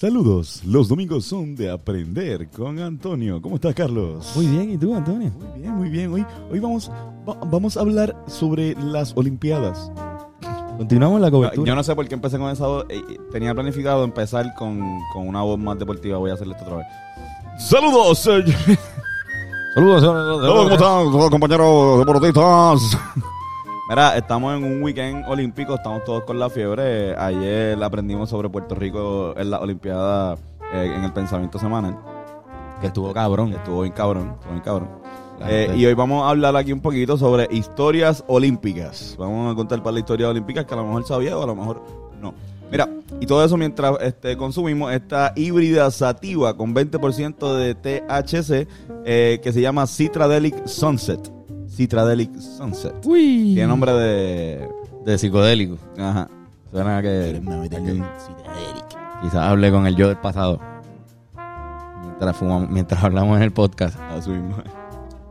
Saludos, los domingos son de aprender con Antonio. ¿Cómo estás, Carlos? Muy bien, ¿y tú, Antonio? Muy bien, muy bien. Hoy, hoy vamos, va- vamos a hablar sobre las Olimpiadas. Continuamos la cobertura. Yo no sé por qué empecé con esa voz. eh, eh, Tenía planificado empezar con, con una voz más deportiva. Voy a hacerle esto otra vez. Saludos, eh, Saludos, Hola, ¿cómo están, todos compañeros deportistas? Mira, estamos en un weekend olímpico, estamos todos con la fiebre. Ayer aprendimos sobre Puerto Rico en la Olimpiada eh, en el pensamiento semanal. Que estuvo cabrón. Estuvo bien cabrón, estuvo bien cabrón. Eh, y hoy vamos a hablar aquí un poquito sobre historias olímpicas. Vamos a contar para la historia olímpica que a lo mejor sabía o a lo mejor no. Mira, y todo eso mientras este, consumimos esta híbrida sativa con 20% de THC eh, que se llama Citradelic Sunset. Citradelic Sunset. Uy. Tiene nombre de... De psicodélico. Ajá. Suena a que. Quizás hable con el yo del pasado. Mientras, fumamos, mientras hablamos en el podcast. Así mismo.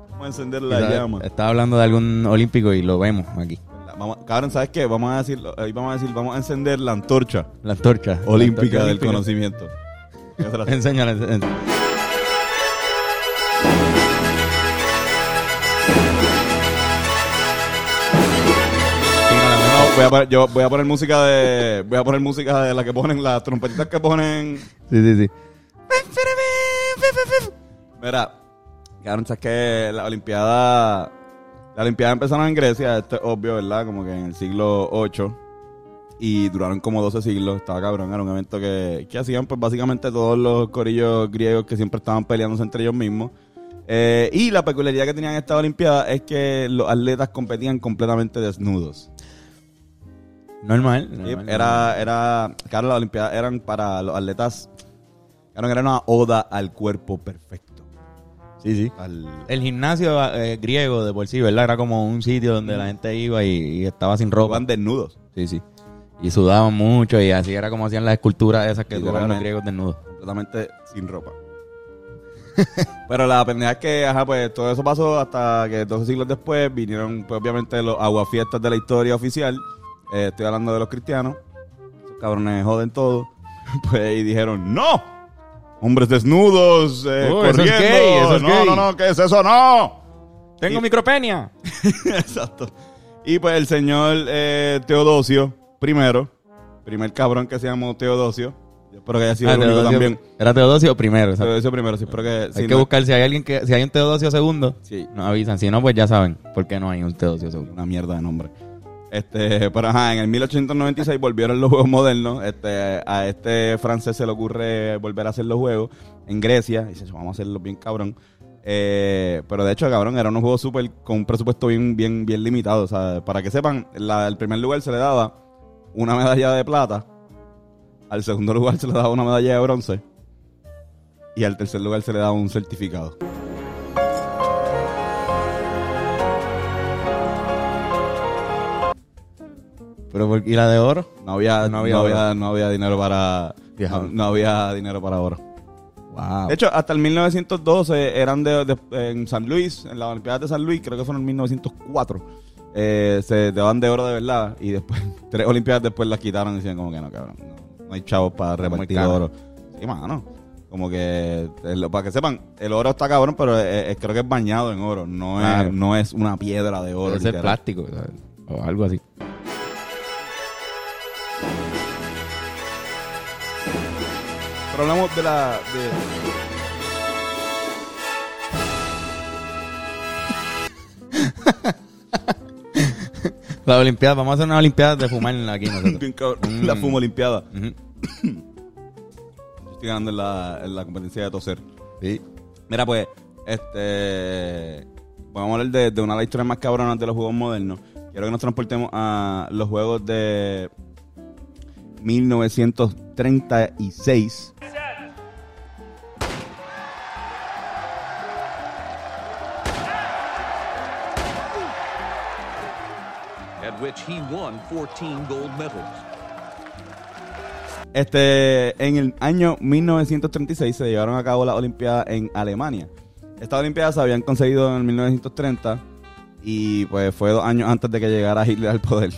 Vamos a encender la Quizás llama. Estaba hablando de algún olímpico y lo vemos aquí. Vamos, cabrón, ¿sabes qué? Vamos a decir, hoy vamos a decir, vamos a encender la antorcha La antorcha. olímpica La del conocimiento. olímpica. Enséñale. Voy a poner, yo voy a poner música de. Voy a poner música de la que ponen, las trompetitas que ponen. Sí, sí, sí. Mira, cabrón, sabes que la Olimpiada. La Olimpiada empezaron en Grecia, esto es obvio, ¿verdad? Como que en el siglo VIII. Y duraron como 12 siglos, estaba cabrón, era un evento que, que hacían pues básicamente todos los corillos griegos que siempre estaban peleándose entre ellos mismos. Eh, y la peculiaridad que tenían esta Olimpiada es que los atletas competían completamente desnudos. Normal. Era, era, claro, las Olimpiadas eran para los atletas, claro, era una oda al cuerpo perfecto. Sí, sí. Al, El gimnasio eh, griego de por sí, ¿verdad? Era como un sitio donde la gente iba y, y estaba sin ropa. Iban desnudos, Sí, sí. Y sudaban mucho y así era como hacían las esculturas esas que tuvieron los griegos desnudos. completamente sin ropa. Pero la pendeja es que, ajá, pues todo eso pasó hasta que 12 siglos después vinieron, pues obviamente, los aguafiestas de la historia oficial. Eh, estoy hablando de los cristianos. Esos cabrones joden todo. Pues, y dijeron, ¡No! Hombres desnudos, eh, Oh, eso es gay, eso es no, gay. no, no, ¿qué es eso? ¡No! ¡Tengo Y- micropenia! Exacto. Y pues el señor eh, Teodosio, primero, primer cabrón que se llamó Teodosio. Yo espero que haya sido Ah, el único Teodosio- también. Era Teodosio primero. exacto. Teodosio primero, sí, espero que... Hay que no- buscar si hay alguien que, si hay un Teodosio segundo, Sí. nos avisan. Si no, pues ya saben por qué no hay un Teodosio segundo. Una mierda de nombre. Este, pero ajá, en el 1896 volvieron los juegos modernos. Este, a este francés se le ocurre volver a hacer los juegos en Grecia. Y dice, vamos a hacerlos bien cabrón. Eh, pero de hecho, cabrón, era unos juegos súper con un presupuesto bien, bien, bien limitado. O sea, para que sepan, la- el primer lugar se le daba una medalla de plata. Al segundo lugar se le daba una medalla de bronce. Y al tercer lugar se le daba un certificado. Pero por- ¿Y la de oro? No había, No no había había, oro. no había, dinero para. No, no había dinero para oro. Wow. De hecho, hasta el 1912 eran de, de- en San Luis, en las Olimpiadas de San Luis, creo que fueron en 1904. eh, se daban de oro de verdad y después, tres Olimpiadas después las quitaron y decían como que no, cabrón, no, no hay chavos para repartir oro. Sí, mano. Como que, para que sepan, el oro está cabrón, pero eh, eh, creo que es bañado en oro, no, Claro. es, no es una piedra de oro. Debe ser plástico ¿sabes? o algo así. Pero hablamos de la... de- La Olimpiada, vamos a hacer una Olimpiada de fumar aquí nosotros. bien cabrón, Mm. la fumo limpiada. Ujú. Estoy ganando en la, en la competencia de toser. Sí. Mira, pues, este. Vamos a hablar de, de una de las historias más cabronas de los juegos modernos. Quiero que nos transportemos a los juegos de 1936. Which he won 14 gold medals. Este, en el año 1936 se llevaron a cabo las Olimpiadas en Alemania. Estas Olimpiadas se habían conseguido en 1930 y pues fue dos años antes de que llegara Hitler al poder.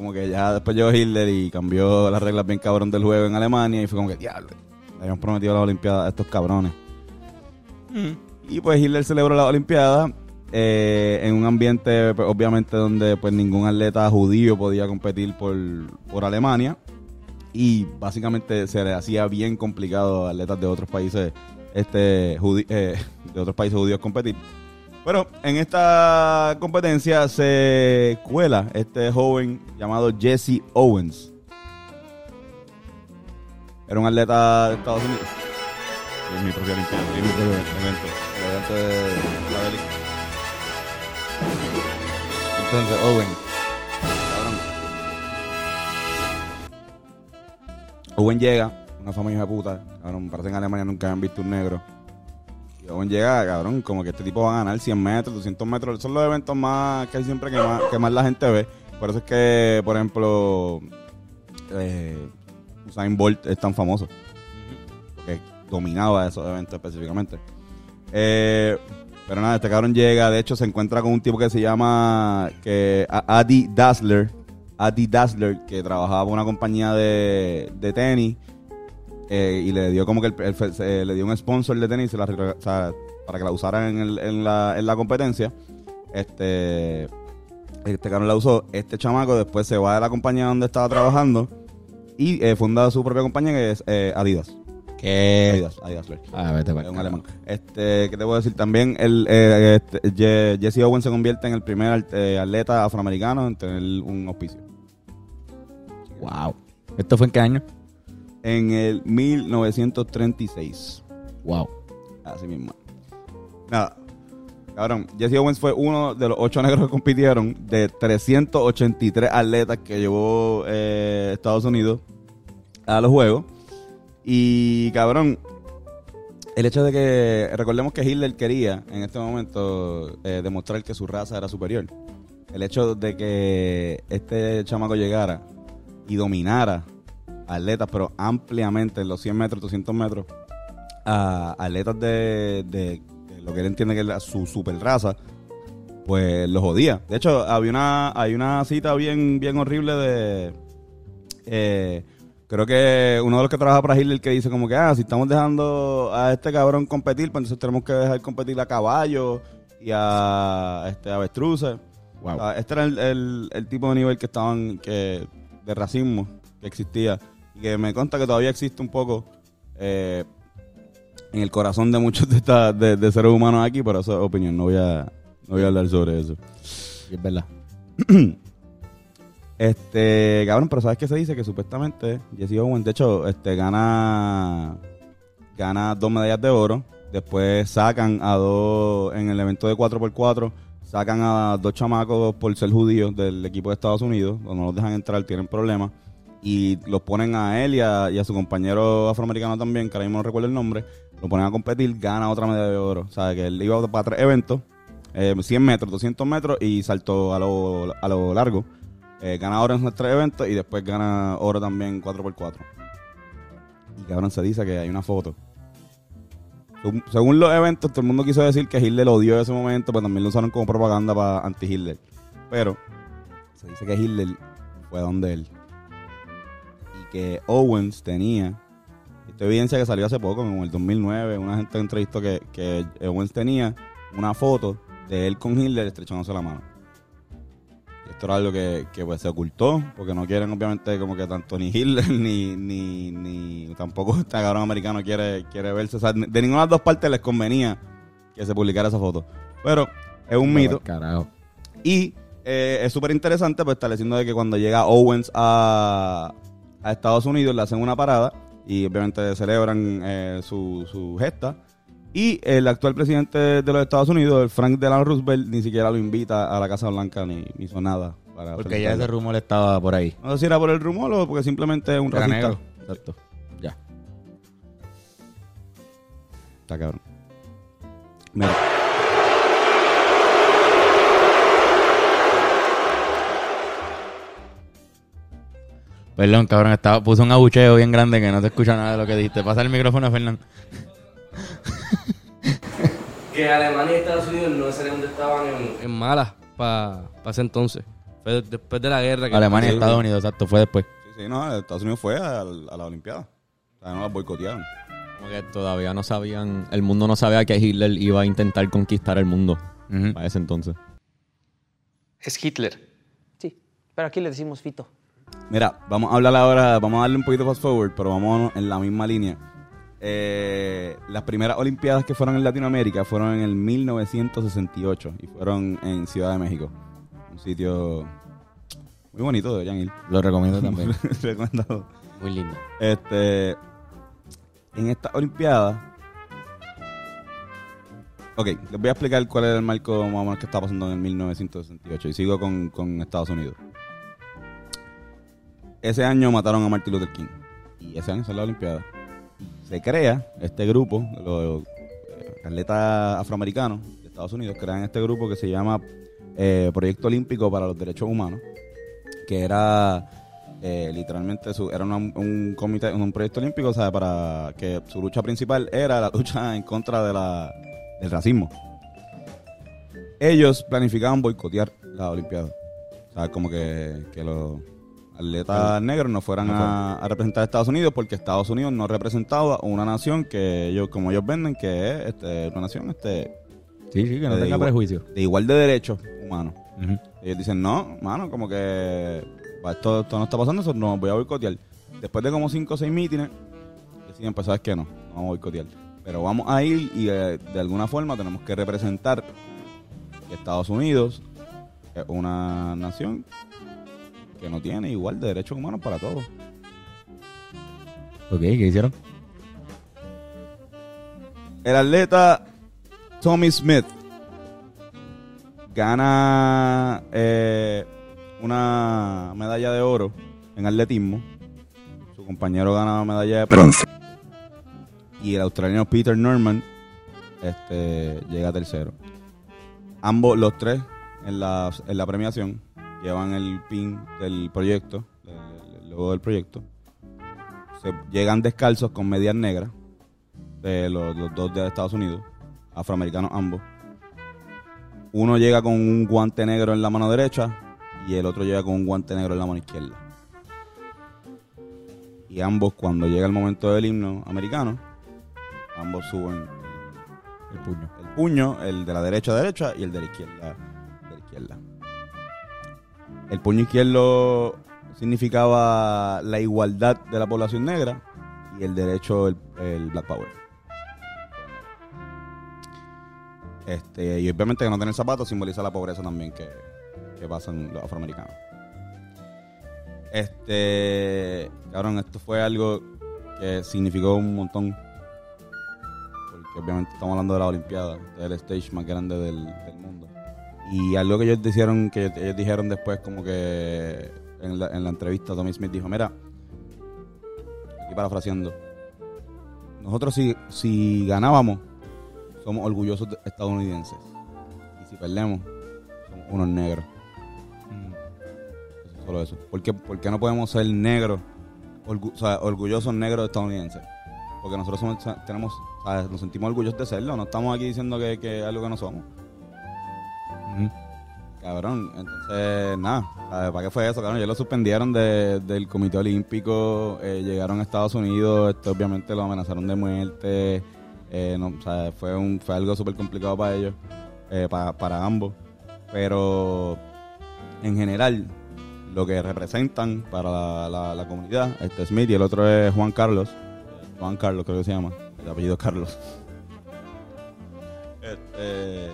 Como que ya después llegó Hitler y cambió las reglas bien cabrón del juego en Alemania y fue como que, diablo, le habían prometido las Olimpiadas a estos cabrones. Y pues Hitler celebró las Olimpiadas eh, en un ambiente, pues, obviamente, donde pues ningún atleta judío podía competir por, por Alemania. Y básicamente se le hacía bien complicado a atletas de otros países, este, eh, de otros países judíos competir. Pero en esta competencia se cuela este joven llamado Jesse Owens. Era un atleta de Estados Unidos. Es mi propia Olimpiada, mi propio evento. El evento de la Belic. Entonces, Owen. cabrón. Owen llega, una fama hija de puta. Cabrón, parece que en Alemania nunca habían visto un negro. Llega, cabrón, como que este tipo va a ganar 100 metros, 200 metros. Son los eventos más que hay siempre que más, que más la gente ve. Por eso es que, por ejemplo, eh, Usain Bolt es tan famoso. Porque dominaba esos eventos específicamente. Eh, pero nada, este cabrón llega, de hecho se encuentra con un tipo que se llama que, Adi Dassler. Adi Dassler, que trabajaba por una compañía de, de tenis. Eh, y le dio como que el- el- se- le dio un sponsor de tenis se la rega- o sea, para que la usaran en, el- en la, en la competencia. Este, este cabrón la usó. Este chamaco después se va de la compañía donde estaba trabajando y eh, funda su propia compañía que es eh, Adidas. ¿Qué? Adidas, Adidas. Ah, vete para un alemán. Este, ¿qué te puedo decir? También el, eh, este, Jesse Owens se convierte en el primer eh, atleta afroamericano en tener un auspicio. Wow. ¿Esto fue en qué año? En el 1936. Wow. Así mismo. Nada. Cabrón, Jesse Owens fue uno de los ocho negros que compitieron de 383 atletas que llevó eh, Estados Unidos a los Juegos. Y, cabrón, el hecho de que, recordemos que Hitler quería en este momento eh, demostrar que su raza era superior. El hecho de que este chamaco llegara y dominara atletas, pero ampliamente en los 100 metros, 200 metros, a atletas de, de- de lo que él entiende que es la- su super raza, pues los jodía. De hecho, había una, hay una cita bien, bien horrible de. eh, creo que uno de los que trabaja para Hitler que dice como que, ah, si estamos dejando a este cabrón competir, pues entonces tenemos que dejar competir a caballos y a este avestruces. Wow. O sea, este era el, el- el tipo de nivel que estaban, que de racismo que existía y que me consta que todavía existe un poco eh, en el corazón de muchos de, esta- de, de seres humanos aquí, pero eso es opinión, no voy a, no voy a hablar sobre eso. Sí, es verdad. Este, cabrón, pero ¿sabes qué se dice? Que supuestamente Jesse Owens, de hecho, este, gana, gana dos medallas de oro. Después sacan a dos, en el evento de 4x4, sacan a dos chamacos por ser judíos del equipo de Estados Unidos, no los dejan entrar, tienen problemas. Y los ponen a él y a, su compañero afroamericano también, que ahora mismo no recuerdo el nombre, lo ponen a competir, gana otra medalla de oro. O sea, que él iba para tres eventos, eh, 100 metros, 200 metros y saltó a lo, a lo largo. Eh, gana oro en nuestro evento y después gana oro también 4x4. Y cabrón, se dice que hay una foto. Según los eventos, todo el mundo quiso decir que Hitler lo odió en ese momento, pero también lo usaron como propaganda para anti-Hitler. Pero se dice que Hitler fue donde él. Que Owens tenía. Esta evidencia que salió hace poco, en el 2009, una gente entrevistó que, que Owens tenía una foto de él con Hitler estrechándose la mano. Esto era algo que, que, pues, se ocultó, porque no quieren obviamente como que tanto ni Hitler ni, ni, ni tampoco este cabrón americano quiere, quiere verse. O sea, de ninguna de las dos partes les convenía que se publicara esa foto. Pero es un mito. Carajo. Y eh, es súper interesante, pues estableciendo de que cuando llega Owens a, a Estados Unidos le hacen una parada y obviamente celebran eh, su, su gesta. Y el actual presidente de los Estados Unidos, el Frank Delano Roosevelt, ni siquiera lo invita a la Casa Blanca ni, ni hizo nada. Para Porque ya ese rumor estaba por ahí. No sé si era por el rumor o porque simplemente es un Era racista. negro. Exacto. Ya. Está cabrón. Mira. Perdón, cabrón, estaba, puso un abucheo bien grande que no se escucha nada de lo que dijiste. Pasa el micrófono a Fernán. que Alemania y Estados Unidos no necesariamente estaban en, en malas para ese entonces. Fue de- después de la guerra. Que Alemania y Estados Unidos, exacto, fue después. Sí, sí, no, Estados Unidos fue a, a la Olimpiada. O sea, no la boicotearon. Como que todavía no sabían, el mundo no sabía que Hitler iba a intentar conquistar el mundo Ujú. para ese entonces. Es Hitler. Sí, pero aquí le decimos Fito. Mira, vamos a hablar ahora, vamos a darle un poquito fast forward, pero vamos en la misma línea. Eh, las primeras Olimpiadas que fueron en Latinoamérica fueron en el 1968 y fueron en Ciudad de México. Un sitio muy bonito, deberían ir. Lo recomiendo también. Recomendado. Muy lindo. Este, en esta Olimpiada. Ok, les voy a explicar cuál era el marco más o menos que está pasando en el 1968 y sigo con, con Estados Unidos. Ese año mataron a Martin Luther King y ese año es la Olimpiada. Se crea este grupo, los eh, atletas afroamericanos de Estados Unidos crean este grupo que se llama eh, Proyecto Olímpico para los Derechos Humanos, que era eh, literalmente su, era un comité, un proyecto olímpico, o sea, para que su lucha principal era la lucha en contra de la, del racismo. Ellos planificaban boicotear la Olimpiada. O sea, como que, que los atletas negros no fueran a, a representar a Estados Unidos porque Estados Unidos no representaba una nación que ellos, como ellos venden, que es este, una nación este, Sí, sí, que no de tenga igual- prejuicio. de igual de derechos humanos. Ujú. Ellos dicen, no, mano, como que esto, esto no está pasando, eso no voy a boicotear. Después de como 5 o 6 mítines, deciden, pues sabes que no, no vamos a boicotear. Pero vamos a ir y eh, de alguna forma tenemos que representar que Estados Unidos es una nación que no tiene igual de derechos humanos para todos. Ok, ¿qué hicieron? El atleta Tommy Smith gana eh, una medalla de oro en atletismo. Su compañero gana medalla de bronce. Y el australiano Peter Norman este, llega tercero. Ambos, los tres, en la, en la premiación, llevan el pin del proyecto, el, el logo del proyecto. Se llegan descalzos con medias negras de los, los dos de Estados Unidos, afroamericanos ambos. Uno llega con un guante negro en la mano derecha y el otro llega con un guante negro en la mano izquierda. Y ambos, cuando llega el momento del himno americano, ambos suben El puño. el puño, el de la derecha derecha y el de la izquierda de la izquierda. El puño izquierdo significaba la igualdad de la población negra y el derecho el, Black Power. Este, y obviamente que no tener zapatos simboliza la pobreza también que, que pasan los afroamericanos. Este, cabrón, esto fue algo que significó un montón porque obviamente estamos hablando de la Olimpiada, del stage más grande del. Y algo que ellos dijeron, que ellos dijeron después, como que en la, en la entrevista, Tommy Smith dijo: Mira, aquí parafraseando, nosotros si, si ganábamos, somos orgullosos de- estadounidenses. Y si perdemos, somos unos negros. Eso, solo eso. ¿Por qué, por qué no podemos ser negros, orgu- o sea, orgullosos negros estadounidenses? Porque nosotros somos, tenemos, nos sentimos orgullosos de serlo. No estamos aquí diciendo que, que es algo que no somos. Cabrón, entonces, nada. ¿para qué fue eso? Cabrón, ellos lo suspendieron de- del Comité Olímpico, eh, llegaron a Estados Unidos, obviamente lo amenazaron de muerte, eh, o sea, fue, un, fue algo súper complicado para ellos, eh, para, ambos, pero en general, lo que representan para la comunidad, este Smith y el otro es Juan Carlos, Juan Carlos creo que se llama, el apellido es Carlos. Este,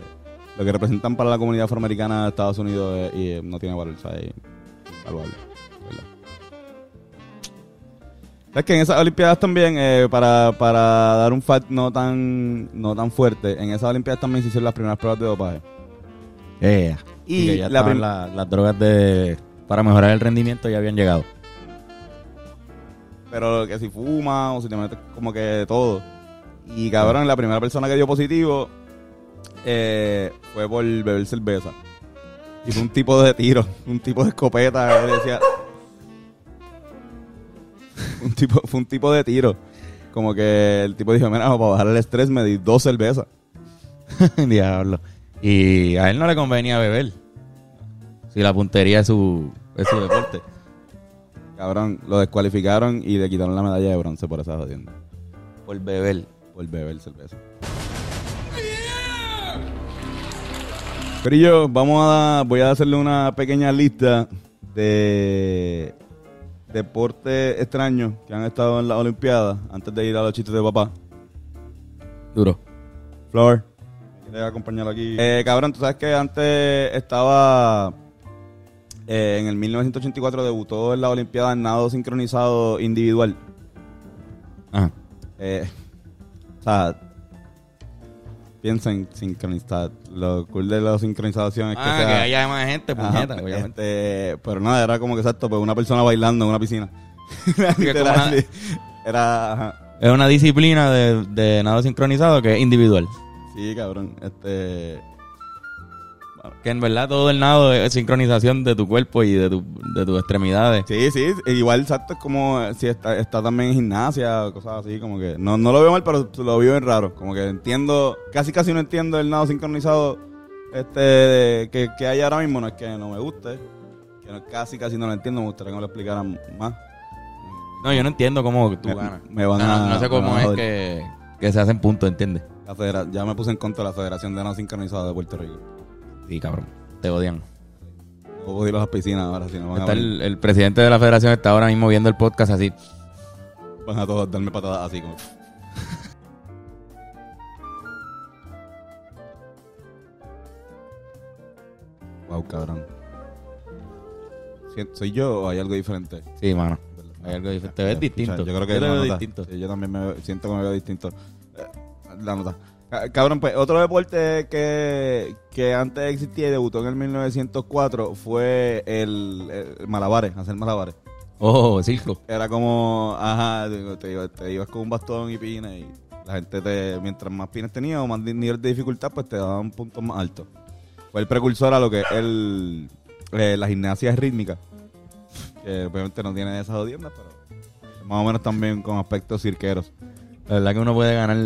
lo que representan para la comunidad afroamericana de Estados Unidos eh, y eh, no tiene valor, o sea, es invaluable, ¿verdad? ¿Sabes que en esas Olimpiadas también, eh, para, para dar un fact no tan, no tan fuerte, en esas Olimpiadas también se hicieron las primeras pruebas de dopaje? Eh, Y y que ya la las drogas de para mejorar el rendimiento ya habían llegado. Pero que si fuma o si te metes como que todo. Y cabrón, la primera persona que dio positivo eh, fue por beber cerveza. Y fue un tipo de tiro, un tipo de escopeta. decía, un tipo, fue un tipo de tiro. Como que el tipo dijo, mira, para bajar el estrés me di dos cervezas. Diablo. Y a él no le convenía beber. Si la puntería es su, es su deporte. Cabrón, lo descualificaron y le quitaron la medalla de bronce por esa jodienda. Por beber. Por beber cerveza. Corillo, vamos a voy a hacerle una pequeña lista de deportes extraños que han estado en las Olimpiadas antes de ir a los chistes de papá. Duro. Flor, ¿quieres acompañarlo aquí? Eh, cabrón, tú sabes que antes estaba. eh, en el 1984 debutó en la Olimpiada en nado sincronizado individual. Ajá. Eh, o sea, piensa en sincronizar. Lo cool de la sincronización es que, Ah, sea- que haya más gente, Ajá, puñeta, obviamente. este, pero nada, era como que exacto, pues una persona bailando en una piscina. Literal, una-. Era, ajá. Es una disciplina de, de nado sincronizado que es individual. sí, cabrón, este, Que en verdad todo el nado es sincronización de tu cuerpo y de, tu, de tus extremidades. sí, sí, igual exacto es como eh, si está, está también en gimnasia o cosas así, como que, no, no lo veo mal, pero lo veo bien raro, como que entiendo, casi casi no entiendo el nado sincronizado, este, que, que hay ahora mismo, no es que no me guste, que no- casi casi no lo entiendo, me gustaría que me lo explicaran más. No, yo no entiendo cómo tú Me- ganas. me van no, a- no sé cómo es que, que se hacen puntos, ¿entiendes? La ya me puse en contra de la Federación de Nado Sincronizado de Puerto Rico. Sí, cabrón. Te odian. No puedo ir a las piscinas ahora, si no van a, Está el, el presidente de la federación está ahora mismo viendo el podcast así. van a todos darme patadas así como... Wow, cabrón. ¿Soy yo o hay algo diferente? Sí, mano. Hay algo diferente. Te ves distinto. Yo creo que Yo te veo distinto. Sí, yo también me veo- siento que me veo distinto. Eh, La nota. Ca- Cabrón, pues otro deporte que, que antes existía y debutó en el 1904 fue el, el malabares, hacer malabares. Oh, circo. Era como, ajá, te, ibas con un bastón y pines y la gente te, mientras más pines tenías o más nivel de dificultad, pues te daban puntos más altos. Fue el precursor a lo que es el, eh, la gimnasia rítmica, que obviamente no tiene esas jodiendas, pero más o menos también con aspectos cirqueros. La verdad que uno puede ganar.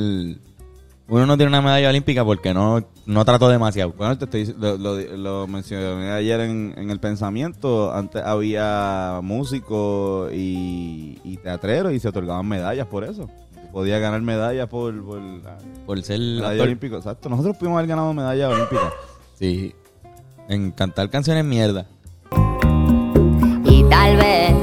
Uno no tiene una medalla olímpica porque no, no trató demasiado. Bueno, te estoy, lo, lo, lo mencioné ayer en, en el pensamiento. Antes había músicos y, y teatreros y se otorgaban medallas por eso. Podía ganar medallas por, por Por ser medalla actor. olímpica. Exacto. Nosotros pudimos haber ganado medalla olímpica. Sí. En cantar canciones mierda. Y tal vez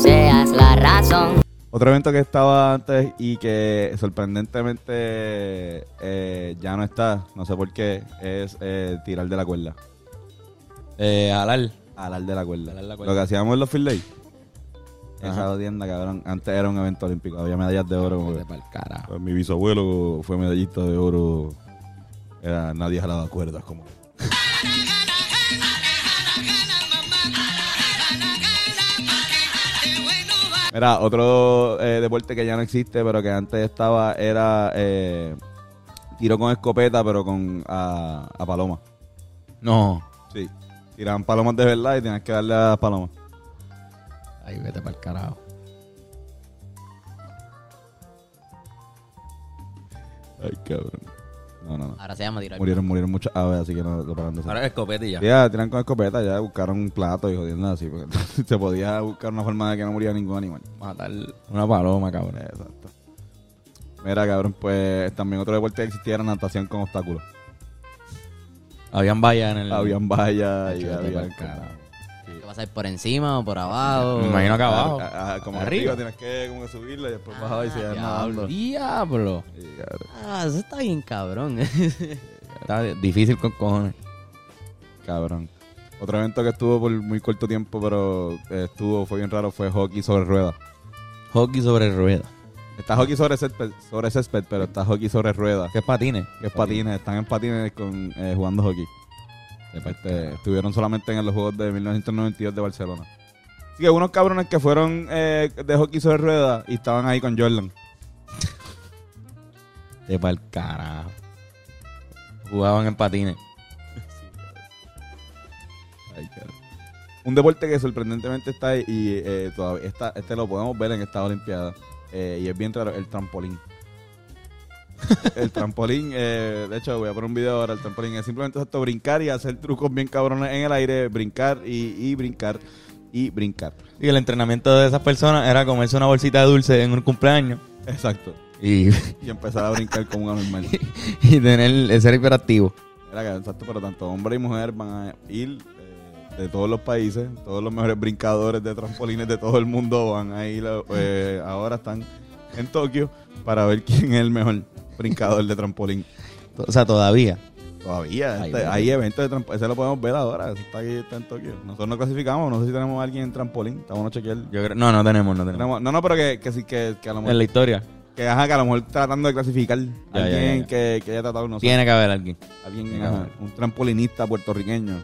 seas la razón. Otro evento que estaba antes y que sorprendentemente eh, ya no está, no sé por qué, es eh, tirar de la cuerda. Eh, Alal. Alar de la cuerda. Alar la cuerda. Lo que hacíamos en los field day. Ajá. Esa tienda, cabrón. Antes era un evento olímpico. Había medallas de oro. como. Pues mi bisabuelo fue medallista de oro. Era, nadie jalaba cuerdas como. Mira, otro eh, deporte que ya no existe, pero que antes estaba, era eh, tiro con escopeta, pero con a, a paloma. No. Sí. Tiraban palomas de verdad y tenías que darle a las palomas. Ay, vete para el carajo. Ay, cabrón. No, no, no. Ahora se llama tirar. Murieron, murieron muchas aves, así que no lo paran de hacer. Ahora es escopeta y ya. Ya, tiran con escopeta, ya buscaron un plato y jodiendo así. Porque se podía buscar una forma de que no muriera ningún animal. Matar una paloma, cabrón. Exacto. Mira, cabrón, pues también otro deporte que existía era natación con obstáculos. Habían vallas en el. Habían vallas y Ay, vete había... pa'l carajo. ¿Qué vas a ir por encima o por abajo? Me imagino que abajo. Ah, ah, como Arriba. arriba. tienes que como que subirla y después bajaba y se iban diablo. nadando. Diablo. Sí, cabrón. Ah, eso está bien cabrón. Está difícil con cojones. Cabrón. Otro evento que estuvo por muy corto tiempo, pero eh, estuvo, fue bien raro, fue hockey sobre ruedas. Hockey sobre ruedas. Está hockey sobre césped, sobre césped, pero está hockey sobre ruedas. ¿Qué es patines? Que es patines, están en patines con, eh, jugando hockey. Este, estuvieron solamente en los Juegos de 1992 de Barcelona. Así que unos cabrones que fueron eh, de hockey sobre ruedas y estaban ahí con Jordan. De pa'l carajo. Jugaban en patines. Ay. Un deporte que sorprendentemente está ahí y eh, todavía está, este lo podemos ver en esta Olimpiada. eh, y es bien raro, el trampolín. El trampolín, eh, de hecho voy a poner un video ahora, el trampolín es simplemente esto, brincar y hacer trucos bien cabrones en el aire, brincar y, y brincar y brincar. Y el entrenamiento de esas personas era comerse una bolsita de dulce en un cumpleaños Exacto. y, Y empezar a brincar como un anormal. y tener ser hiperactivo. Era que, exacto, pero tanto hombre y mujer van a ir eh, de todos los países, todos los mejores brincadores de trampolines de todo el mundo van a ir, eh, ahora están en Tokio para ver quién es el mejor brincador de trampolín. O sea, todavía. Todavía, este, hay eventos de trampolín, ese lo podemos ver ahora, está aquí, está en Tokio. Nosotros no clasificamos, no sé si tenemos a alguien en trampolín, estamos a chequear. Yo creo, no, no tenemos, no tenemos. Tenemos- no, no, pero que, que sí, que, que a lo En mejor, la historia que, ajá, que a lo mejor tratando de clasificar a ya, alguien ya, ya. Que, que haya tratado, no sé, tiene que haber alguien. alguien, ajá, un trampolinista puertorriqueño.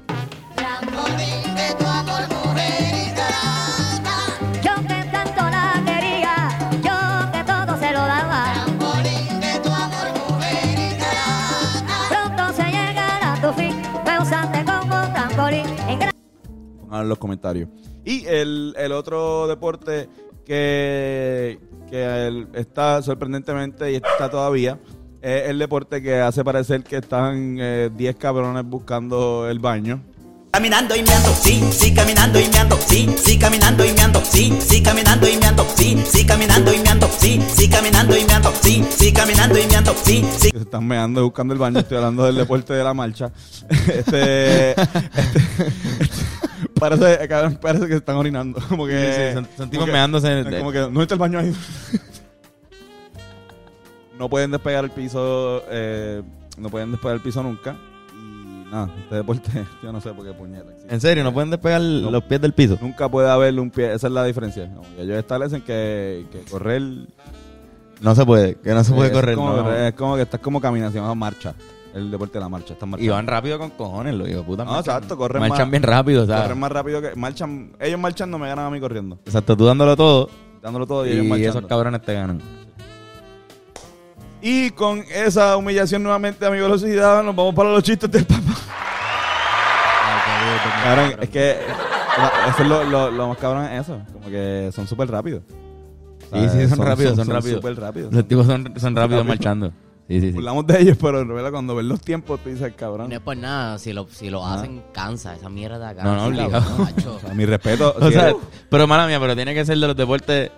En los comentarios. Y el, el otro deporte que, que el- está sorprendentemente y está todavía es el deporte que hace parecer que están eh, 10 cabrones buscando el baño. Caminando y meando, sí, sí, caminando y meando, sí, sí, caminando y meando, sí, sí, caminando y meando, sí, sí, caminando y meando, sí, sí, caminando y meando, sí, sí, caminando y meando, sí, sí. Se están meando y buscando el baño. Estoy hablando del deporte de la marcha. Este- este- parece, cabrón, parece que se están orinando. Como que, Sí, sí, que- meándose. Como que, ¿dónde está el baño ahí? no pueden despegar el piso, eh, no pueden despegar el piso nunca. Y nada, este deporte, yo no sé por qué puñeta. existe. En serio, no pueden despegar No. los pies del piso. Nunca puede haber un pie, esa es la diferencia. Que ellos establecen que, que correr No se puede, que no se puede es correr. Como, no. Es como que estás como caminando, se llama marcha. El deporte de la marcha. Estás Y van rápido con cojones, lo digo, puta. No, marchan- exacto, corren Marchan más- bien rápido, sea. Corren más rápido que. Marchan, ellos marchando me ganan a mí corriendo. Exacto, tú dándolo todo Dándolo todo y, y, ellos marchando. esos cabrones te ganan. Y con esa humillación nuevamente a mi velocidad, nos vamos para los chistes del papá. Cabrón, es que no, eso es lo, lo, lo más cabrón es eso. Como que son súper rápidos. Sí, sí, son rápidos, son rápidos. súper rápidos. Los tipos son, son rápidos rápido. marchando. Sí, sí, sí. Hablamos de ellos, pero en realidad cuando ven los tiempos, tú dices, cabrón. No es por nada, si lo, si lo Ah. hacen, cansa. Esa mierda cansa. No, no, obligado. cabrón, macho. O sea, mi respeto. O sea, pero mala mía, pero tiene que ser de los deportes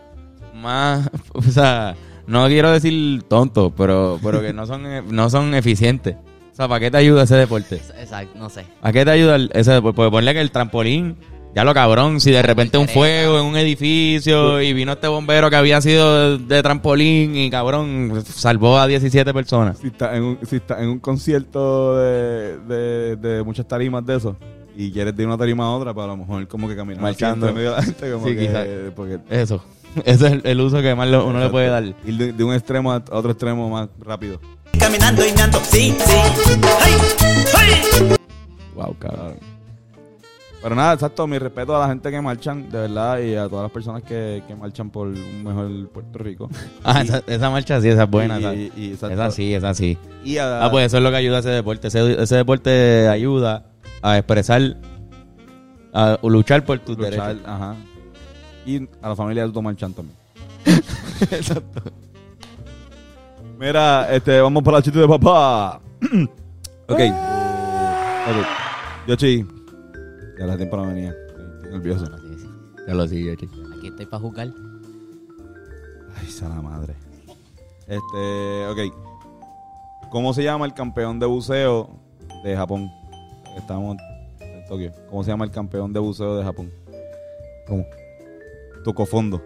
más, o sea, no quiero decir tontos, pero, pero que no son, no son eficientes. O sea, ¿para qué te ayuda ese deporte? Exacto, no sé. ¿A qué te ayuda ese deporte? Porque ponle que el trampolín, ya lo cabrón, si de repente un fuego en un edificio y vino este bombero que había sido de, trampolín y cabrón, salvó a 17 personas. si estás en un, si estás en un concierto de, de, de muchas tarimas de eso y quieres de una tarima a otra, pues a lo mejor como que caminar así Marchando. entre medio de la gente, como Sí, que- quizás. porque Eso. Ese es el, el uso que más lo- uno le puede dar. ir de, de un extremo a otro extremo más rápido. Caminando y meando, sí, sí. ¡Hey! ¡Hey! Wow, cabrón. Pero nada, exacto, mi respeto a la gente que marchan, de verdad, y a todas las personas que, que marchan por un mejor Puerto Rico. Ah, Y- esa, esa marcha sí, esa es buena. y- esa- y- sí, esa sí. Y a, Ah, pues eso es lo que ayuda a ese deporte. Ese, ese deporte ayuda a expresar, a luchar por tus luchar, derechos. ajá. Y a la familia de Tuto Marchán también. Exacto. Mira, este, vamos para la chiste de papá. ok. Ok. Yoshi. Ya la tiempo no venía. Estoy nervioso. Bueno, sí, sí. Ya lo sigue, chico. Aquí estoy para jugar. Ay, sana madre. Este, ok. ¿Cómo se llama el campeón de buceo de Japón? Estamos en Tokio. ¿Cómo se llama el campeón de buceo de Japón? ¿Cómo? Tocofondo.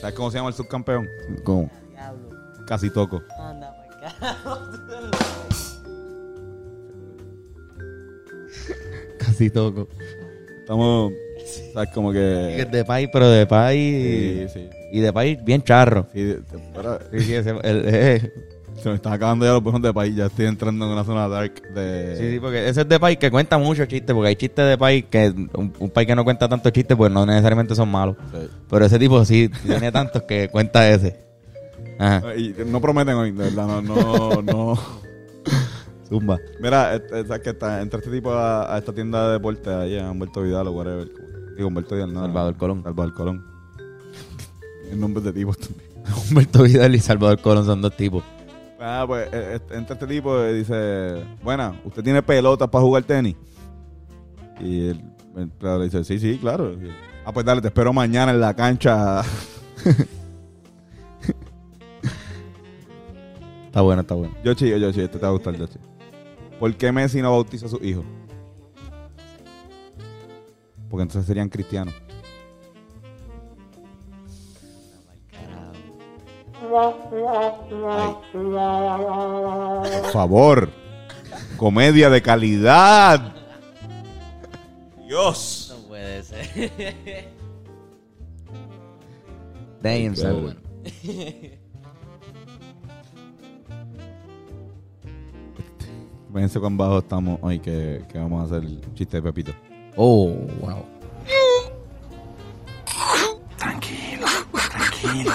¿Sabes cómo se llama el subcampeón? ¿Cómo? Casi toco. Casi toco. Estamos, ¿sabes? Como que... De país, pero de país. Sí, sí. Y de país bien charro. Sí, de- Sí, sí, ese- el- eh, se me están acabando ya los buenos de país. Ya estoy entrando en una zona dark de... sí, sí, porque ese es de país que cuenta muchos chistes, porque hay chistes de país que un, un país que no cuenta tantos chistes, pues no necesariamente son malos. Sí. Pero ese tipo sí tiene tantos que cuenta ese. Ajá. Y no prometen hoy, de verdad, no, no, no. Zumba. Mira, ¿sabes que está, entra este tipo a, a esta tienda de deporte ahí a Humberto Vidal o whatever. Digo, Humberto Vidal, no. Salvador Colón. Salvador Colón. El nombre de tipos también. Humberto Vidal y Salvador Colón son dos tipos. Ah, pues eh, este- entra este tipo y dice, bueno, ¿usted tiene pelotas para jugar tenis? Y empleado le dice, sí, sí, claro. Y él, ah, pues dale, te espero mañana en la cancha. Está bueno, está bueno. Yoshi, Yoshi, este te va a gustar, Yoshi. ¿Por qué Messi no bautiza a sus hijos? Porque entonces serían cristianos. Por favor. Comedia de calidad. Dios. No puede ser. Damn, bueno. Fíjense cuán bajo estamos hoy que, que vamos a hacer el chiste de Pepito. Oh, wow. Tranquilo, tranquilo.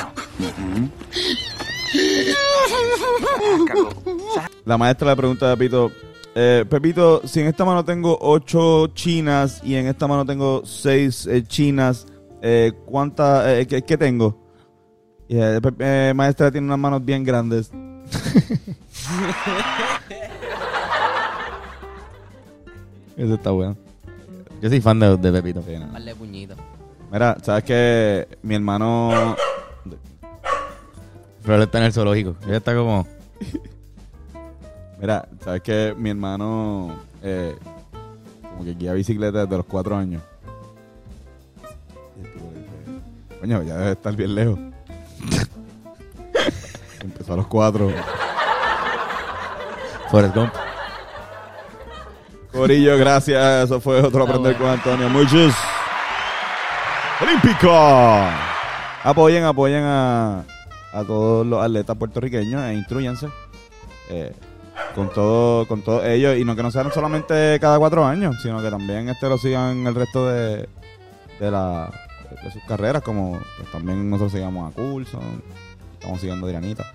La maestra le pregunta a Pepito, eh, Pepito, si en esta mano tengo ocho chinas y en esta mano tengo seis eh, chinas, eh, ¿cuántas, eh, qué, qué tengo? Y eh, Pe- eh, maestra tiene unas manos bien grandes. Eso está bueno. Yo soy fan de, de Pepito. Sí, no. Mira, ¿sabes que Mi hermano... Pero está en el zoológico. Él está como... Mira, ¿sabes que Mi hermano... eh, como que guía bicicleta desde los cuatro años. Coño, ya debe estar bien lejos. Empezó a los cuatro. Forrest Gump. Corillo, gracias. Eso fue otro aprender con Antonio. Muchos. Olímpico. Apoyen, apoyen a, a todos los atletas puertorriqueños e instruyanse. eh, con todo, con todos ellos. Y no que no sean solamente cada cuatro años, sino que también este lo sigan el resto de, de, la, de sus carreras. Como pues, también nosotros sigamos a Coulson. Estamos siguiendo a Adrianita.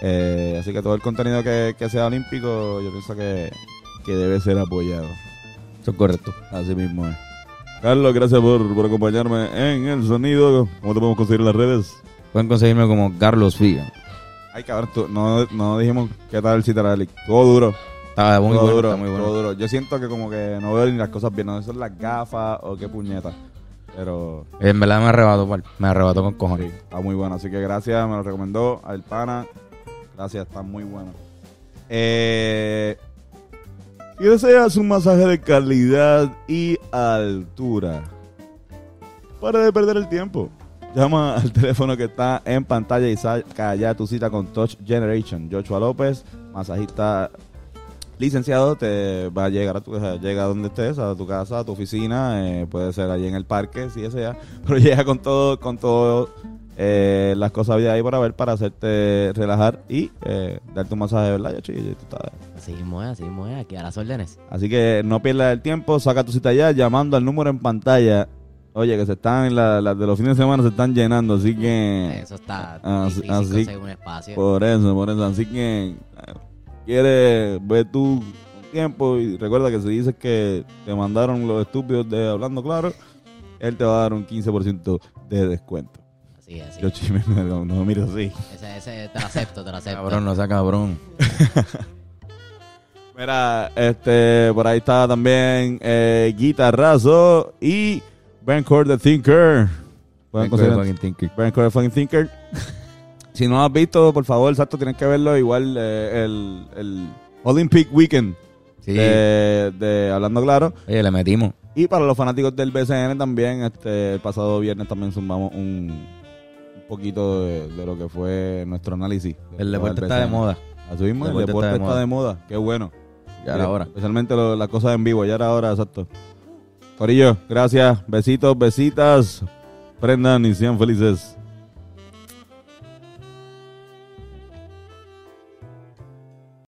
Eh, así que todo el contenido que, que sea olímpico, yo pienso que, que debe ser apoyado. Eso es correcto. Así mismo es. Carlos, gracias por, por acompañarme en el sonido. ¿Cómo te podemos conseguir en las redes? Pueden conseguirme como Carlos Figa. Ay, cabrón, tú- no, no dijimos qué tal el Citaralic. Todo duro. Está muy todo bueno, duro, está muy bueno. todo duro. Yo siento que como que no veo ni las cosas bien. No sé si son las gafas o qué puñeta. Pero En verdad me arrebató, pal. me arrebató con cojones. está muy bueno. Así que gracias, me lo recomendó al pana. Gracias, está muy bueno. Eh, si deseas un masaje de calidad y altura, para de perder el tiempo. Llama al teléfono que está en pantalla y saca ya tu cita con Touch Generation. Joshua López, masajista licenciado, te va a llegar a tu llega a donde estés, a tu casa, a tu oficina, eh, puede ser allí en el parque, si desea, pero llega con todo, con todo eh, las cosas de ahí para ver, para hacerte relajar y eh, darte un masaje, ¿verdad? Yoshi? Así mismo es, así mismo es. Aquí a las órdenes. Así que no pierdas el tiempo, saca tu cita ya llamando al número en pantalla. Oye, que se están, la- las de los fines de semana se están llenando, así que... Eso está Así- difícil así- un espacio. Por eso, por eso. Así que quieres ver tú un tiempo y recuerda que si dices que te mandaron los estúpidos de Hablando Claro, él te va a dar un 15% de descuento. Así no, no mires así. Ese, ese te lo acepto, te lo acepto. Cabrón, no sea cabrón. Mira, este, por ahí está también eh, Guitarrazo y Bencore the Thinker. Pueden Ben Core the fucking thinker. Bencore the Fucking Thinker. si no lo has visto, por favor, exacto, tienes que verlo. Igual eh, el, el Olympic Weekend Sí. de, de Hablando Claro. Oye, le metimos. Y para los fanáticos del BCN también, este, el pasado viernes también sumamos un poquito de, de lo que fue nuestro análisis. El deporte está de moda. Así mismo, El deporte está de está moda. de moda. Qué bueno. Ya era hora. Especialmente lo- las cosas en vivo, ya era hora, exacto. Corillo, gracias. Besitos, besitas. Prendan y sean felices.